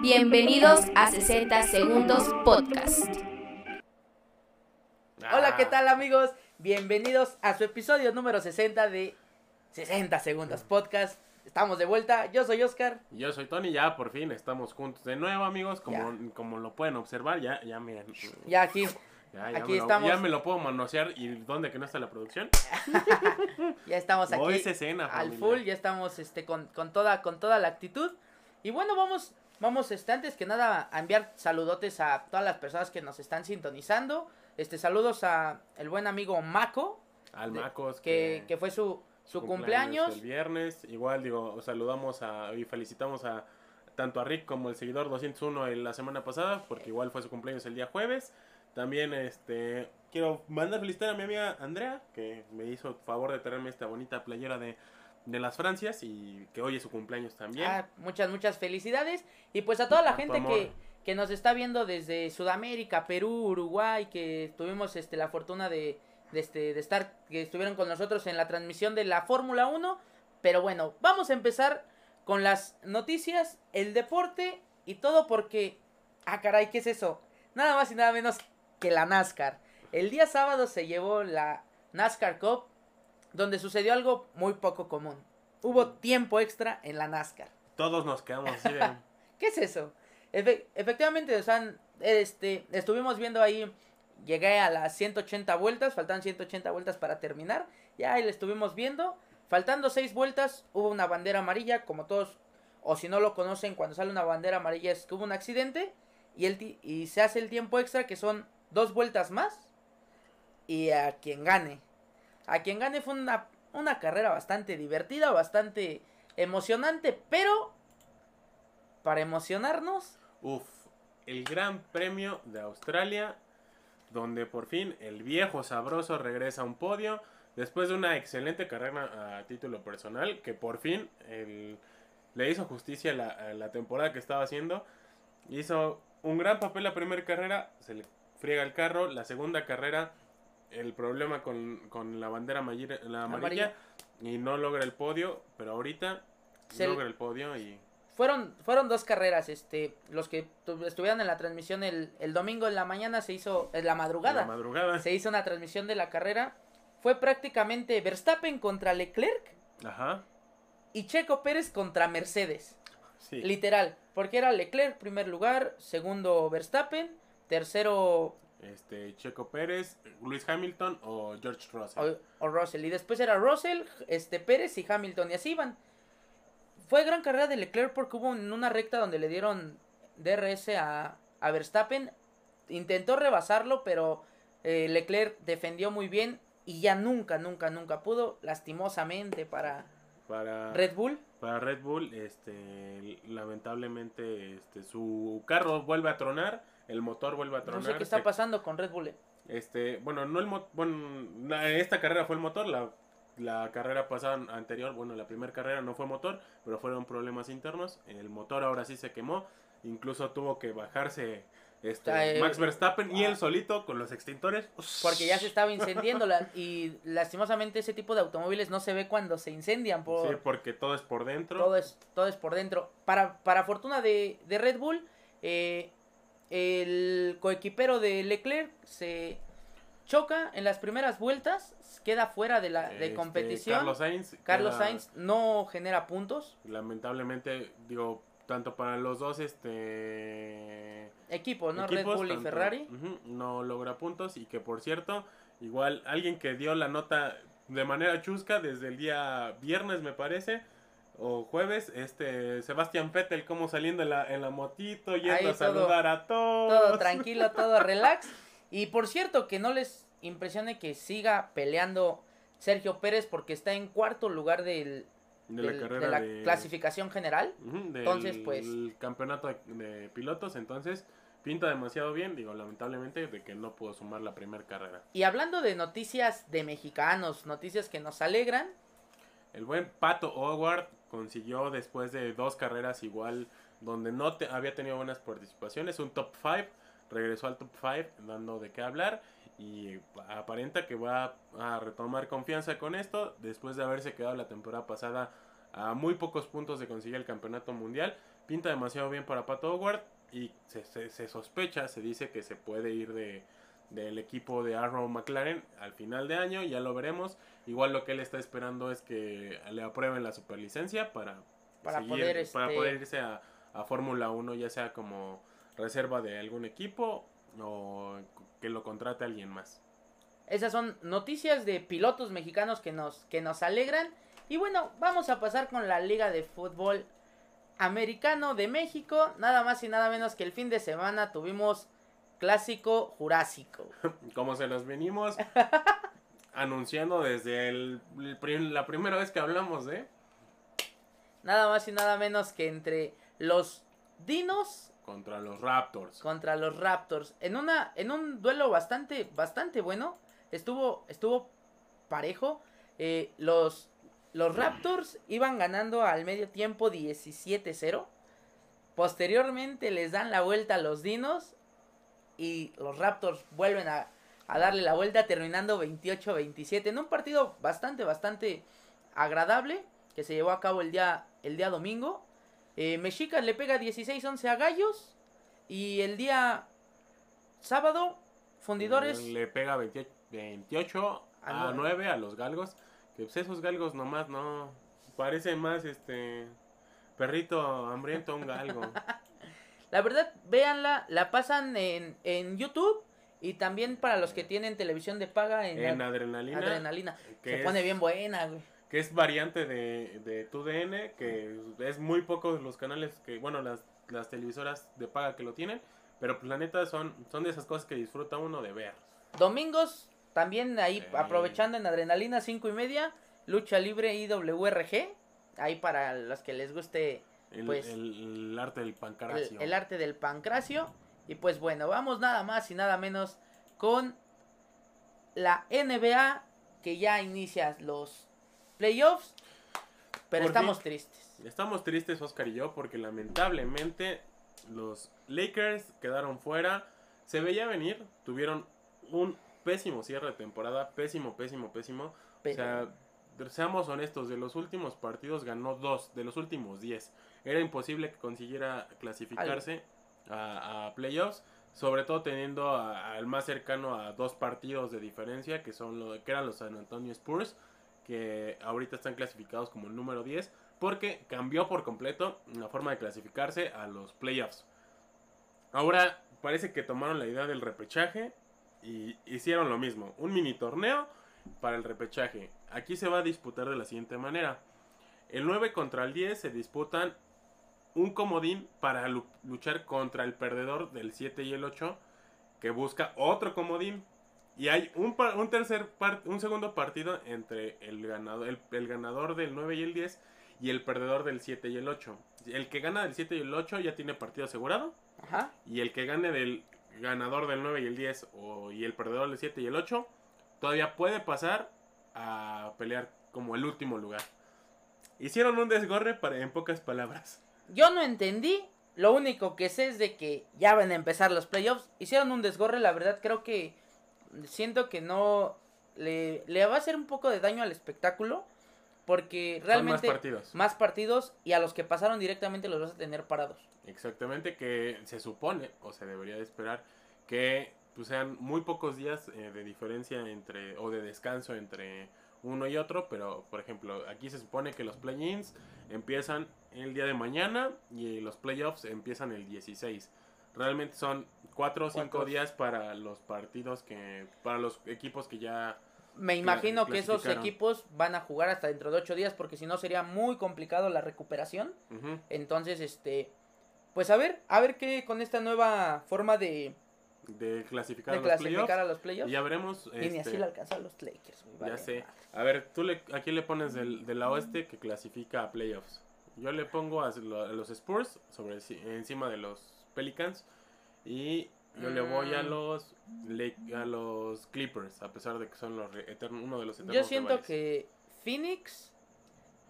Bienvenidos a 60 Segundos Podcast. Hola, ¿qué tal amigos? Bienvenidos a su episodio número 60 de 60 Segundos Podcast. Estamos de vuelta, yo soy Oscar. Yo soy Tony, ya por fin estamos juntos de nuevo, amigos. Como, como lo pueden observar, ya, ya miren. Ya aquí, Ya, ya Aquí me lo- estamos. ya me lo puedo manosear. ¿Y dónde que no está la producción? ya estamos aquí Oh, esa escena, al familia. full, ya estamos este con, con toda con toda la actitud. Y bueno, vamos vamos este antes que nada a enviar saludotes a todas las personas que nos están sintonizando. Este saludos a el buen amigo Mako, Al de- Macos. que, que fue su su cumpleaños. El viernes. Igual, digo, saludamos a, y felicitamos a tanto a Rick como el seguidor 201 en la semana pasada, porque igual fue su cumpleaños el día jueves. También, este, quiero mandar felicitar a mi amiga Andrea, que me hizo favor de traerme esta bonita playera de, de las Francias y que hoy es su cumpleaños también. Ah, muchas, muchas felicidades. Y pues a toda la A gente que, que nos está viendo desde Sudamérica, Perú, Uruguay, que tuvimos este, la fortuna de, de, este, de estar, que estuvieron con nosotros en la transmisión de la Fórmula 1. Pero bueno, vamos a empezar con las noticias, el deporte y todo porque... Ah, caray, ¿qué es eso? Nada más y nada menos que la NASCAR. El día sábado se llevó la NASCAR Cup, donde sucedió algo muy poco común. Hubo tiempo extra en la NASCAR. Todos nos quedamos así de... ¿Qué es eso? Efe- efectivamente, o sea, este, estuvimos viendo ahí, llegué a las 180 vueltas, faltan 180 vueltas para terminar, ya ahí le estuvimos viendo, faltando 6 vueltas, hubo una bandera amarilla, como todos, o si no lo conocen, cuando sale una bandera amarilla es que hubo un accidente, y, el y se hace el tiempo extra, que son dos vueltas más, y a quien gane. A quien gane fue una, una carrera bastante divertida, bastante emocionante, pero para emocionarnos, Uf, el Gran Premio de Australia, donde por fin el viejo sabroso regresa a un podio, después de una excelente carrera a título personal, que por fin el- le hizo justicia la, a la temporada que estaba haciendo. Hizo un gran papel la primera carrera, se le friega el carro, la segunda carrera, el problema con, con la bandera amarilla, la amarilla, y no logra el podio, pero ahorita Se- logra el podio y... fueron, fueron dos carreras, este, los que tu- estuvieron en la transmisión el, el domingo en la mañana se hizo, en la madrugada, La madrugada. se hizo una transmisión de la carrera, fue prácticamente Verstappen contra Leclerc Ajá. y Checo Pérez contra Mercedes, Sí. literal, porque era Leclerc primer lugar, segundo Verstappen, tercero este Checo Pérez, Luis Hamilton o George Russell. o, o Russell, y después era Russell, este Pérez y Hamilton, y así iban. Fue gran carrera de Leclerc porque hubo en una recta donde le dieron DRS a, a Verstappen, intentó rebasarlo, pero eh, Leclerc defendió muy bien y ya nunca, nunca, nunca pudo, lastimosamente para Para Red Bull. para Red Bull, este lamentablemente este su carro vuelve a tronar, el motor vuelve a No tronar. sé qué está se- pasando con Red Bull. eh. Este, bueno, no el mo- bueno, esta carrera fue el motor, la la carrera pasada anterior, bueno, la primera carrera no fue motor, pero fueron problemas internos. El motor ahora sí se quemó, incluso tuvo que bajarse este, sea, eh, Max Verstappen y ah. él solito con los extintores. Porque ya se estaba incendiando la- y lastimosamente ese tipo de automóviles no se ve cuando se incendian por, Sí, porque todo es por dentro. todo es todo es por dentro para para fortuna de, de Red Bull eh, el coequipero de Leclerc se choca en las primeras vueltas queda fuera de la de Este, competición. Carlos Sainz. Carlos queda- Sainz no genera puntos. Lamentablemente, digo, tanto para los dos este equipos no Red Bull y Ferrari. No logra puntos y que por cierto, igual alguien que dio la nota de manera chusca desde el día viernes me parece o jueves, este Sebastián Vettel como saliendo en la, en la motito, yendo Ahí a todo- saludar a todos. todo tranquilo todo relax y por cierto que no les impresione que siga peleando Sergio Pérez porque está en cuarto lugar del, de del- la carrera de la de- clasificación general Ujú, del Entonces, pues- campeonato de, de pilotos, entonces pinta demasiado bien, digo, lamentablemente de que no pudo sumar la primera carrera. Y hablando de noticias de mexicanos, noticias que nos alegran, El buen Pato Howard consiguió después de dos carreras igual donde no te- había tenido buenas participaciones, un top 5, regresó al top 5 dando de qué hablar y aparenta que va a retomar confianza con esto después de haberse quedado la temporada pasada a muy pocos puntos de conseguir el campeonato mundial. Pinta demasiado bien para Pato Howard y se, se- se sospecha, se dice que se puede ir de, del equipo de Arrow McLaren al final de año, ya lo veremos. Igual lo que él está esperando es que le aprueben la superlicencia para, Para seguir- poder, para este- poder irse a, a Fórmula 1, ya sea como reserva de algún equipo o que lo contrate alguien más. Esas son noticias de pilotos mexicanos que nos, que nos alegran. Y bueno, vamos a pasar con la Liga de Fútbol Americano de México. Nada más y nada menos que el fin de semana tuvimos Clásico Jurásico. Como se los venimos anunciando desde el- la primera vez que hablamos, ¿eh? Nada más y nada menos que entre los Dinos Contra los Raptors. contra los Raptors. En una en un duelo bastante bastante bueno. Estuvo estuvo parejo. Eh, los los Raptors iban ganando al medio tiempo 17-0. Posteriormente les dan la vuelta a los Dinos y los Raptors vuelven a, a darle la vuelta terminando 28-27 en un partido bastante bastante agradable que se llevó a cabo el día el día domingo. Eh, Mexicas le pega 16-11 a Gallos y el día sábado Fundidores Le pega 28, 28 A a nueve. 9 a los galgos. Que pues esos galgos nomás no. Parece más este. Perrito hambriento a un galgo. La verdad, véanla, la pasan en, en YouTube y también para los que tienen televisión de paga en, en ad- adrenalina. adrenalina. que Se es- pone bien buena, güey. Que es variante de, de TUDN. Que es muy pocos los canales que. Bueno, las, las televisoras de paga que lo tienen. Pero pues la neta son, son de esas cosas que disfruta uno de ver. Domingos, también ahí Eh. aprovechando en adrenalina, cinco y media, lucha libre IWRG. Ahí para los que les guste El, Pues, el- el arte del el, pancracio. el arte del pancracio. Y pues bueno, vamos nada más y nada menos con la NBA que ya inicia los playoffs. Pero Por estamos fin. tristes. Estamos tristes, Oscar y yo, porque lamentablemente los Lakers quedaron fuera. Se veía venir, tuvieron un pésimo cierre de temporada, pésimo, pésimo, pésimo. Pero- O sea, seamos honestos, de los últimos partidos ganó dos, de los últimos diez. Era imposible que consiguiera clasificarse a, playoffs, sobre todo teniendo al más cercano a dos partidos de diferencia, que son lo que eran los San Antonio Spurs, que ahorita están clasificados como el número 10, porque cambió por completo la forma de clasificarse a los playoffs. Ahora parece que tomaron la idea del repechaje y hicieron lo mismo, un mini torneo para el repechaje. Aquí se va a disputar de la siguiente manera. El 9 contra el 10 se disputan un comodín para lu- luchar contra el perdedor del 7 y el 8 que busca otro comodín. Y hay un, par- un tercer par- un segundo partido entre el ganador, el, el ganador del 9 y el 10 y el perdedor del 7 y el 8. El que gana del 7 y el 8 ya tiene partido asegurado. Ajá. Y el que gane del ganador del 9 y el 10 o, y el perdedor del 7 y el 8 todavía puede pasar a pelear como el último lugar. Hicieron un desgorre para, en pocas palabras. Yo no entendí. Lo único que sé es de que ya van a empezar los playoffs. Hicieron un desgorre, la verdad creo que siento que no le, le va a hacer un poco de daño al espectáculo. Porque Son más realmente partidos. más partidos y a los que pasaron directamente los vas a tener parados. Exactamente que se supone o se debería de esperar que pues, sean muy pocos días eh, de diferencia entre o de descanso entre uno y otro, pero por ejemplo, aquí se supone que los play-ins empiezan el día de mañana y los playoffs empiezan el 16. Realmente son cuatro o cinco Cuatro. días para los partidos que para los equipos que ya Me imagino que esos equipos van a jugar hasta dentro de ocho días porque si no sería muy complicado la recuperación. Entonces, este, pues a ver, a ver qué con esta nueva forma de, de clasificar de a los playoffs clasificar a los playoffs. y ya veremos Y ni este, así le alcanzan los Lakers. güey, Ya vale sé. madre. A ver, tú le, ¿a quién le pones del, de la oeste que clasifica a playoffs? Yo le pongo a, lo- a los Spurs sobre encima de los Pelicans y yo le voy a Mm. los a los Clippers a pesar de que son los eterno- uno de los eternos Yo siento rivales. que Phoenix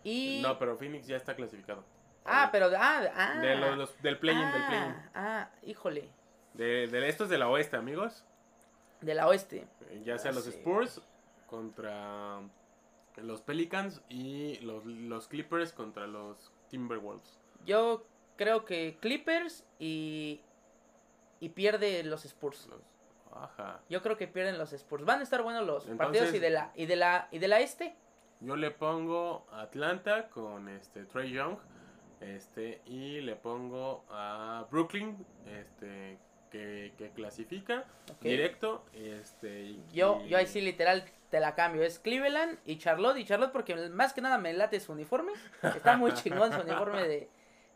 y... no, pero Phoenix ya está clasificado. Ah, pero... Ah, ah, de los, los- del play-in, del ah, play-in. Ah, híjole. De, de estos de la oeste, amigos. De la oeste. Ya sea Ah, los sí. Spurs contra Los Pelicans y los, los Clippers contra los Timberwolves. Yo creo que Clippers y y pierde los Spurs. Los- Ajá. Yo creo que pierden los Spurs. Van a estar buenos los Entonces- partidos y de la y de la y de la este. Yo le pongo Atlanta con este Trey Young. Este, y le pongo a Brooklyn, este, que, que clasifica directo. Este, y- Yo yo ahí sí literal te la cambio. Es Cleveland y Charlotte y Charlotte porque más que nada me late su uniforme. Está muy chingón su uniforme de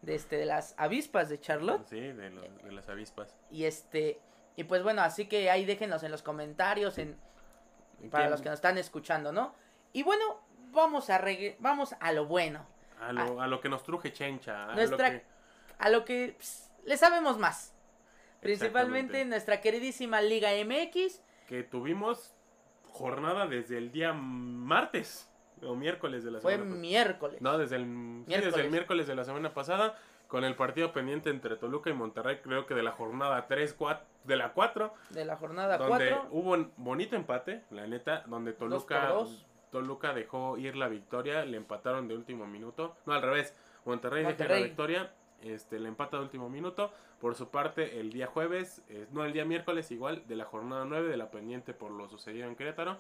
de este de las avispas de Charlotte. Sí, de, los- de las avispas. Y este, y pues bueno, así que ahí déjenos en los comentarios en, para ¿Quién? los que nos están escuchando, ¿no? Y bueno, vamos a regre- vamos a lo bueno, A lo, a lo que nos truje Chencha. A Nuestra- lo que- a lo que ps, le sabemos más. Principalmente en nuestra queridísima Liga MX. que tuvimos jornada desde el día martes o miércoles de la Fue semana pasada. miércoles. No, desde el, sí, desde Miércoles. el miércoles de la semana pasada, con el partido pendiente entre Toluca y Monterrey, creo que de la jornada 3, 4, de la 4, De la jornada donde 4. hubo un bonito empate, la neta, donde Toluca, dos. Toluca dejó ir la victoria, le empataron de último minuto, no al revés, Monterrey, dejó Monterrey. la victoria, este, le empata de último minuto, por su parte el día jueves, eh, no el día miércoles igual, de la jornada 9 de la pendiente por lo sucedido en Querétaro,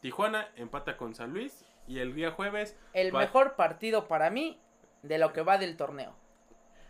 Tijuana empata con San Luis y el día jueves El mejor partido para mí de lo que va del torneo.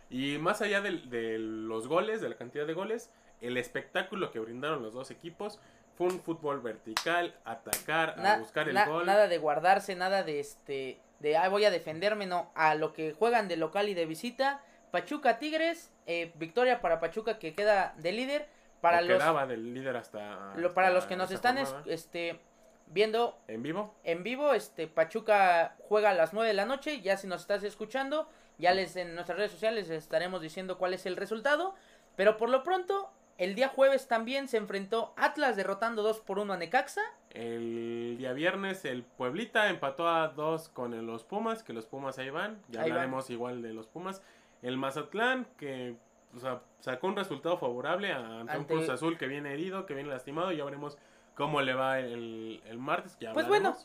Y más allá del- de, los goles, de la cantidad de goles, el espectáculo que brindaron los dos equipos fue un fútbol vertical, atacar, a Na- buscar el na- gol. Nada de guardarse, nada de este, de "Ay, voy a defenderme, no, a lo que juegan de local y de visita. Pachuca Tigres, eh, victoria para Pachuca que queda de líder. Para o los, quedaba del líder hasta, lo- para hasta los que nos están es- este, viendo en vivo. en vivo, este Pachuca juega a las 9 de la noche, ya si nos estás escuchando, ya les en nuestras redes sociales les estaremos diciendo cuál es el resultado, pero por lo pronto el día jueves también se enfrentó Atlas derrotando 2 por 1 a Necaxa. El día viernes el Pueblita empató a dos con el- los Pumas, que los Pumas ahí van. Ya Ahí van. hablaremos igual de los Pumas. El Mazatlán, que o sea, sacó un resultado favorable a- ante, un Cruz Azul que viene herido, que viene lastimado. Ya veremos cómo le va el, el martes. Pues bueno.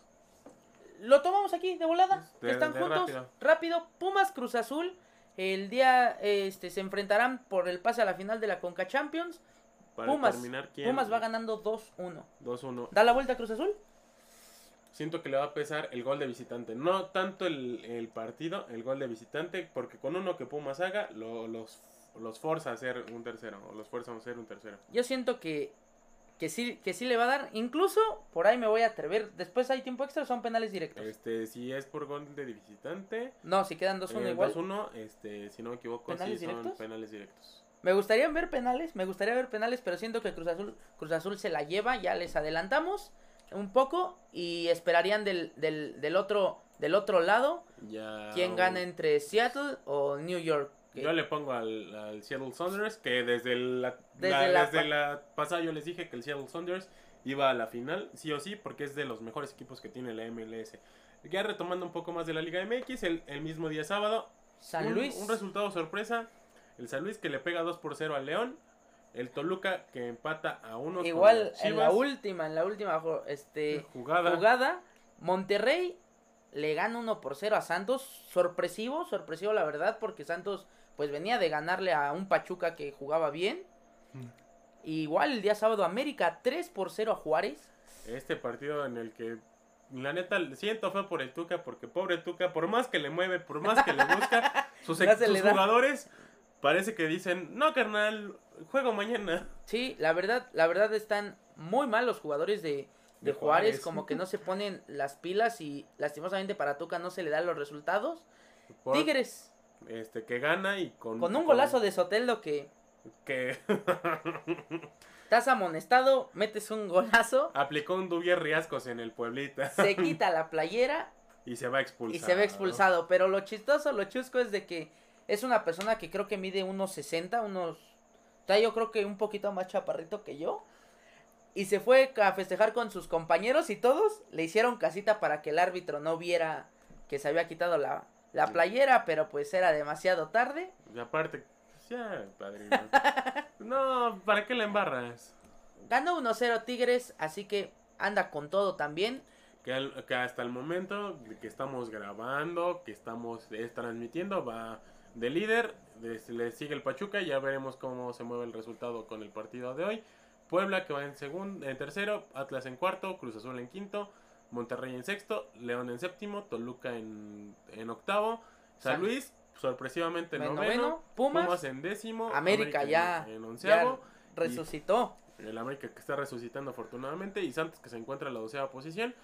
Lo tomamos aquí de volada. De- Están de juntos. rápido. Rápido. Pumas Cruz Azul. El día este se enfrentarán por el pase a la final de la Conca Champions. Para Pumas. terminar, ¿quién? Pumas va ganando 2-1. 2-1. ¿Da la vuelta a Cruz Azul? Siento que le va a pesar el gol de visitante. No tanto el, el partido, el gol de visitante, porque con uno que Pumas haga, lo- los, los forza a hacer un tercero, o los fuerza a hacer un tercero. Yo siento que, que, sí, que sí le va a dar. Incluso por ahí me voy a atrever. Después hay tiempo extra, son penales directos. Este, si es por gol de visitante, No, si quedan 2-1 eh, igual. 2-1, este, si no me equivoco, ¿Penales sí son penales directos. Me gustaría ver penales, me gustaría ver penales, pero siento que Cruz Azul, Cruz Azul se la lleva, ya les adelantamos un poco y esperarían del, del, del otro del otro lado Ya, quién gana entre Seattle o New York. Yo le pongo al, al Seattle Saunders, que desde la, Desde la- la desde pa- la pasada yo les dije que el Seattle Saunders iba a la final, sí o sí, porque es de los mejores equipos que tiene la MLS. Ya retomando un poco más de la Liga MX, el, el mismo día sábado, San un, Luis. un resultado sorpresa, el San Luis que le pega 2 por 0 al León, el Toluca que empata a 1 Igual en la última, en la última este, jugada. jugada, Monterrey le gana 1 por 0 a Santos. Sorpresivo, sorpresivo la verdad, porque Santos pues venía de ganarle a un Pachuca que jugaba bien. Mm. Igual el día sábado América 3 por 0 a Juárez. Este partido en el que la neta siento fue por el Tuca, porque pobre Tuca, por más que le mueve, por más que le busca, sus, le da. jugadores parece que dicen, no carnal, juego mañana. Sí, la verdad, la verdad están muy mal los jugadores de, de De Juárez, Juárez. como que no se ponen las pilas y lastimosamente para Tuca no se le dan los resultados. Por- Tigres, Este, que gana y con... con un golazo de Soteldo que Que estás amonestado, metes un golazo, aplicó un Dubier Riascos en el Pueblita se quita la playera y se va expulsado. y se ve expulsado. Pero lo chistoso, lo chusco es de que es una persona que creo que mide unos 60, unos... O sea, yo creo que un poquito más chaparrito que yo. Y se fue a festejar con sus compañeros y todos le hicieron casita para que el árbitro no viera que se había quitado la, la playera, pero pues era demasiado tarde. Y aparte, pues ya, padrino. no, ¿para qué la embarras? Ganó 1-0 Tigres, así que anda con todo también. que, al- que hasta el momento que estamos grabando, que estamos eh, transmitiendo, va de líder, de- le sigue el Pachuca, ya veremos cómo se mueve el resultado con el partido de hoy. Puebla que va en segundo, en tercero, Atlas en cuarto, Cruz Azul en quinto, Monterrey en sexto, León en séptimo, Toluca en, en octavo, San Luis sorpresivamente en En noveno, noveno, Pumas, en décimo, América ya- en onceavo, resucitó. el América que está resucitando afortunadamente y Santos que se encuentra en la doceava posición.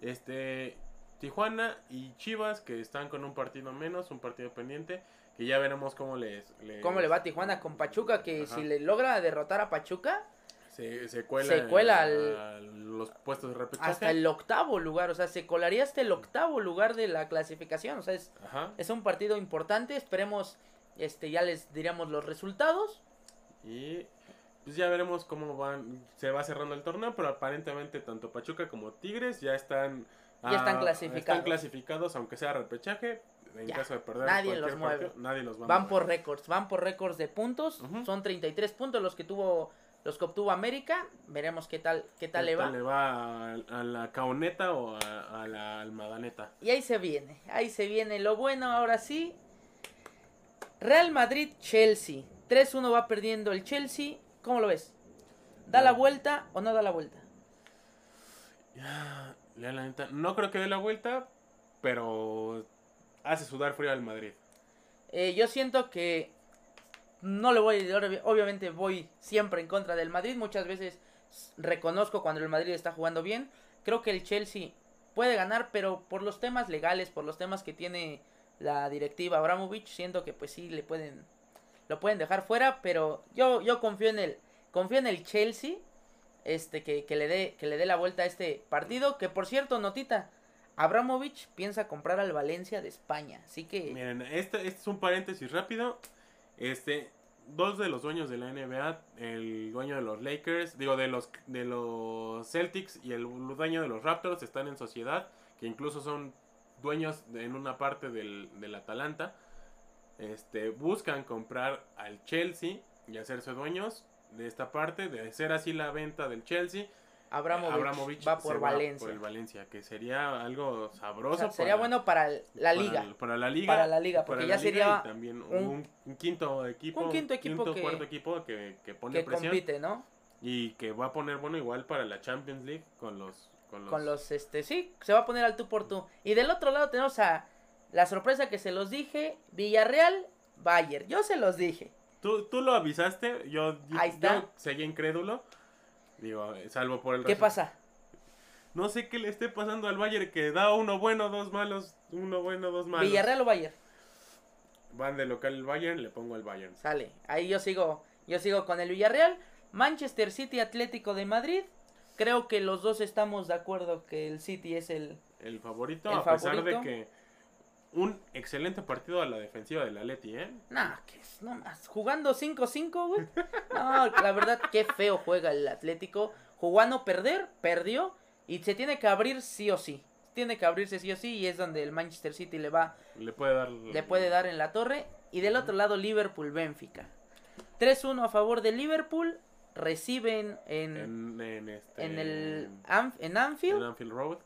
Este Tijuana y Chivas que están con un partido menos, un partido pendiente, que ya veremos cómo les, les- ¿Cómo le va a Tijuana con Pachuca? Que Ajá. si le logra derrotar a Pachuca, se, se cuela, Se cuela al- a los puestos de repechaje. hasta el octavo lugar, o sea, se colaría hasta el octavo lugar de la clasificación, o sea, es, Ajá. es un partido importante, esperemos, este, ya les diríamos los resultados. Y pues ya veremos cómo van, se va cerrando el torneo, pero aparentemente tanto Pachuca como Tigres ya están Ya están ah, clasificados. están clasificados, aunque sea repechaje. En Ya, caso de perder nadie los mueve. partido, nadie los va a Van mover. por récords, van por récords de puntos, Ujú. son 33 puntos los que tuvo los que obtuvo América, veremos qué tal qué tal le va. le va a, a la caoneta o a, a la almadaneta? Y ahí se viene, ahí se viene lo bueno, ahora sí. Real Madrid Chelsea. 3-1 va perdiendo el Chelsea. ¿Cómo lo ves? ¿Da la vuelta o no da la vuelta? Ya, la neta, no creo que dé la vuelta, pero hace sudar frío al Madrid. Eh, yo siento que no le voy, obvi- obviamente voy siempre en contra del Madrid. Muchas veces reconozco cuando el Madrid está jugando bien. Creo que el Chelsea puede ganar, pero por los temas legales, por los temas que tiene la directiva Abramovich, siento que pues sí le pueden lo pueden dejar fuera, pero yo yo confío en el confío en el Chelsea este que, que le dé que le dé la vuelta a este partido, que por cierto, notita, Abramovich piensa comprar al Valencia de España, así que Miren, este, este es un paréntesis rápido. Este, dos de los dueños de la NBA, el dueño de los Lakers, digo, de los, de los Celtics y el dueño de los Raptors están en sociedad, que incluso son dueños de- en una parte del, del Atalanta. Este, buscan comprar al Chelsea y hacerse dueños de esta parte, de hacer así la venta del Chelsea. Abramovich, Abramovich va por Valencia. por el Valencia, que sería algo O sabroso. sea, sería para- bueno para la liga. Para, la liga. Para la liga, porque ya sería también un, quinto equipo. un quinto equipo que- cuarto equipo que, que pone que presión. compite, ¿no? Y que va a poner bueno igual para la Champions League con los. Con los, Con los, este, sí, se va a poner al tú por tú. Y del otro lado tenemos a la sorpresa que se los dije, Villarreal, Bayern. Yo se los dije. Tú, tú lo avisaste, yo, yo, Ahí está. yo seguí incrédulo. Digo, salvo por el ¿Qué pasa? No sé qué le esté pasando al Bayern que da uno bueno, dos malos, uno bueno, dos malos. Villarreal o Bayern. Van de local el Bayern, le pongo el Bayern. Sale. Ahí yo sigo, yo sigo con el Villarreal. Manchester City Atlético de Madrid. Creo que los dos estamos de acuerdo que el City es el El favorito, El a pesar de que un excelente partido a la defensiva del Atleti, ¿eh? Nah, que es nomás. Jugando 5-5, güey. No, la verdad, qué feo juega el Atlético. Jugó a no perder, perdió. Y se tiene que abrir sí o sí. Tiene que abrirse sí o sí. Y es donde el Manchester City le va, Le puede dar. le puede dar en la torre. Y del otro lado, Liverpool-Benfica. 3-1 a favor de Liverpool. Reciben en, en, En, en, este, el Anf- en Anfield. en Anfield Road.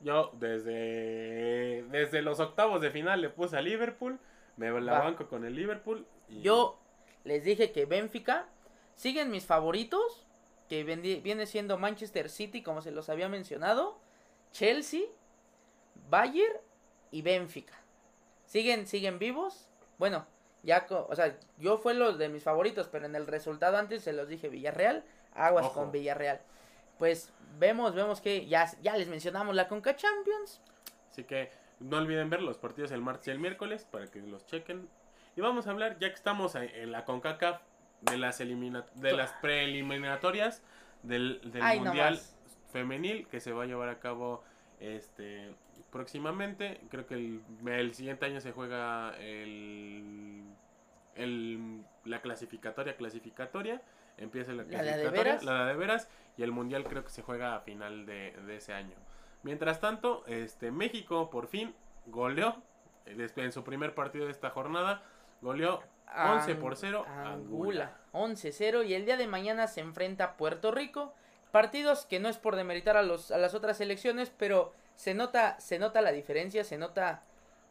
Yo desde, desde los octavos de final le puse a Liverpool. Me la Va. banco con el Liverpool. y- Yo les dije que Benfica siguen mis favoritos, que viene siendo Manchester City, como se los había mencionado, Chelsea, Bayern y Benfica. Siguen, siguen vivos. Bueno, ya, o sea, yo fue los de mis favoritos, pero en el resultado antes se los dije Villarreal, aguas Ojo. con Villarreal. Pues vemos, vemos que ya, ya les mencionamos la Conca Champions. Así que no olviden ver los partidos el martes y el miércoles para que los chequen. Y vamos a hablar, ya que estamos en- la CONCACAF, de las, elimina de las preeliminatorias del, del Ay, Mundial. Femenil que se va a llevar a cabo este próximamente. Creo que el, el siguiente año se juega el, el- la clasificatoria clasificatoria. Empieza la ¿La de veras? la de, veras, y el mundial creo que se juega a final de, de ese año. Mientras tanto, este México por fin goleó en su primer partido de esta jornada, goleó 11 por 0 a Angula. Angula. 11-0 y el día de mañana se enfrenta a Puerto Rico, partidos que no es por demeritar a, los, a las otras selecciones, pero se nota, se nota la diferencia, se nota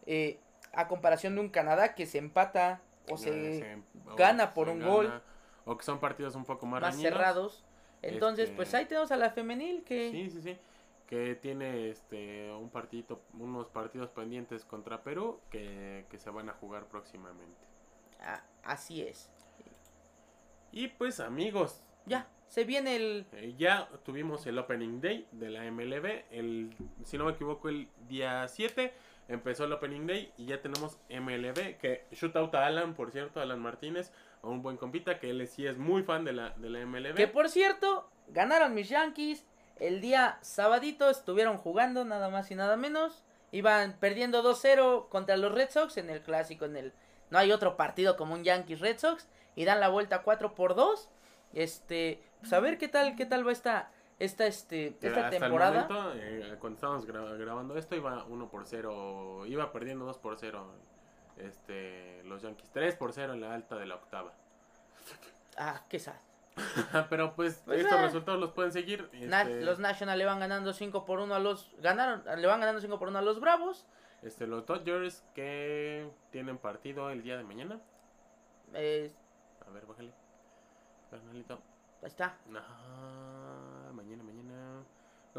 eh, a comparación de un Canadá que se empata o se o gana por se un gana, gol. O que son partidos un poco más, más reñidos. cerrados. Entonces, Este- pues ahí tenemos a la femenil que... Sí, sí, sí. Que tiene este un partidito, unos partidos pendientes contra Perú que, que se van a jugar próximamente. Ah, así es. Y pues amigos, Ya, se viene el... eh, ya tuvimos el Opening Day de la MLB. El, si no me equivoco, el día 7 empezó el Opening Day y ya tenemos MLB. Que shootout a Alan, por cierto, Alan Martínez, a un buen compita que él sí es muy fan de la, de la MLB. Que por cierto, ganaron mis Yankees. El día sabadito estuvieron jugando nada más y nada menos. Iban perdiendo 2-0 contra los Red Sox en el clásico. En el no hay otro partido como un Yankees Red Sox y dan la vuelta 4 por 2. Este, pues a ver qué tal qué tal va esta esta este esta hasta el temporada. momento, eh, cuando estábamos gra- grabando esto, iba 1 por 0, iba perdiendo 2 por 0. Este, los Yankees 3 por 0 en la alta de la octava. Ah, qué sad. Pero pues, Pues, estos eh. resultados los pueden seguir. Na- Este, Los National le van ganando 5 por 1 a los ganaron le van ganando 5 por 1 a los Bravos. este, los Dodgers que tienen partido el día de mañana. Eh, A ver, bájale. Carnalito. ahí está.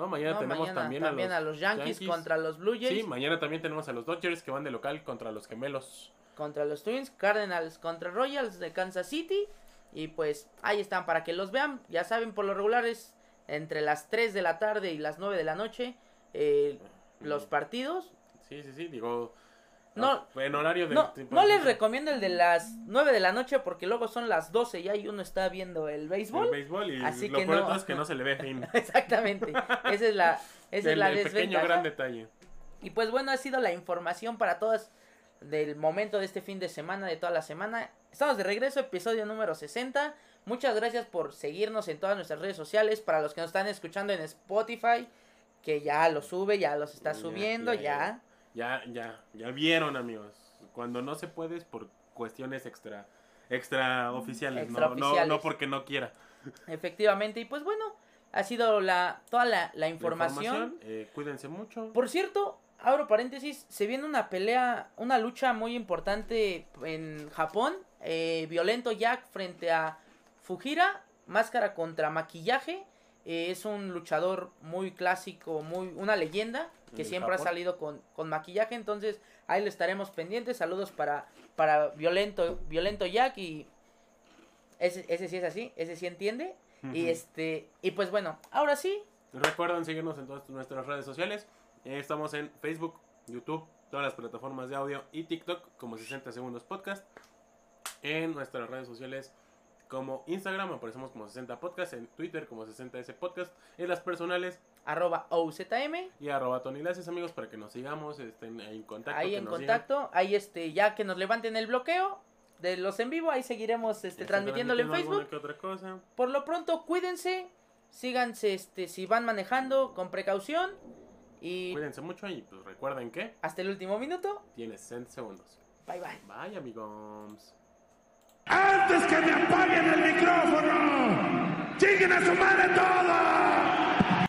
No, mañana No, tenemos mañana también, a los, Yankees, Yankees. contra los Blue Jays. Sí, mañana también tenemos a los Dodgers que van de local contra los gemelos. contra los Twins, Cardinals contra Royals de Kansas City. Y pues ahí están para que los vean. Ya saben, por lo regular es entre las 3 de la tarde y las 9 de la noche eh, los partidos. Sí, sí, sí, digo. No, En horario de. No, no les recomiendo el de las 9 de la noche porque luego son las 12 y ahí uno está viendo el béisbol. El béisbol y Así lo que no. es que no se le ve fin. Exactamente. Esa es la, esa es la el pequeño gran detalle. Y pues bueno, ha sido la información para todas del momento de este fin de semana, de toda la semana. Estamos de regreso, episodio número 60. Muchas gracias por seguirnos en todas nuestras redes sociales. Para los que nos están escuchando en Spotify, que ya lo sube, ya los está Ya, subiendo, ya, ya. Ya, ya, ya vieron, amigos. Cuando no se puede es por cuestiones extra, extra oficiales, no- No, no porque no quiera. Efectivamente. Y pues bueno, ha sido la toda la, la La información. eh, cuídense mucho. Por cierto, abro paréntesis, se viene una pelea, una lucha muy importante en Japón. eh, Violento Jack frente a Fujira, máscara contra maquillaje. Eh, es un luchador muy clásico, muy una leyenda que ¿En siempre ha salido con, con maquillaje. Entonces ahí le estaremos pendientes. Saludos para, para Violento, Violento Jack y ese, ese sí es así, ese sí entiende. Y este y pues bueno, ahora sí, Recuerden seguirnos en todas nuestras redes sociales. Eh, estamos en Facebook, YouTube, todas las plataformas de audio y TikTok como 60 Segundos Podcast. En nuestras redes sociales como Instagram aparecemos como 60 Podcast, en Twitter como 60S Podcast, en las personales arroba OZM. y arroba Tony Laces, amigos, para que nos sigamos, estén ahí en contacto. ahí en sigan. contacto, ahí este, ya que nos levanten el bloqueo de los en vivo, ahí seguiremos este, Estén transmitiéndolo en Facebook. alguna que otra cosa. Por lo pronto, cuídense, síganse, este, si van manejando, con precaución y Cuídense mucho y pues recuerden que hasta el último minuto, tienes 60 segundos. bye bye. Bye, amigos. ¡Antes que me apaguen el micrófono! ¡Lleguen a su madre todos!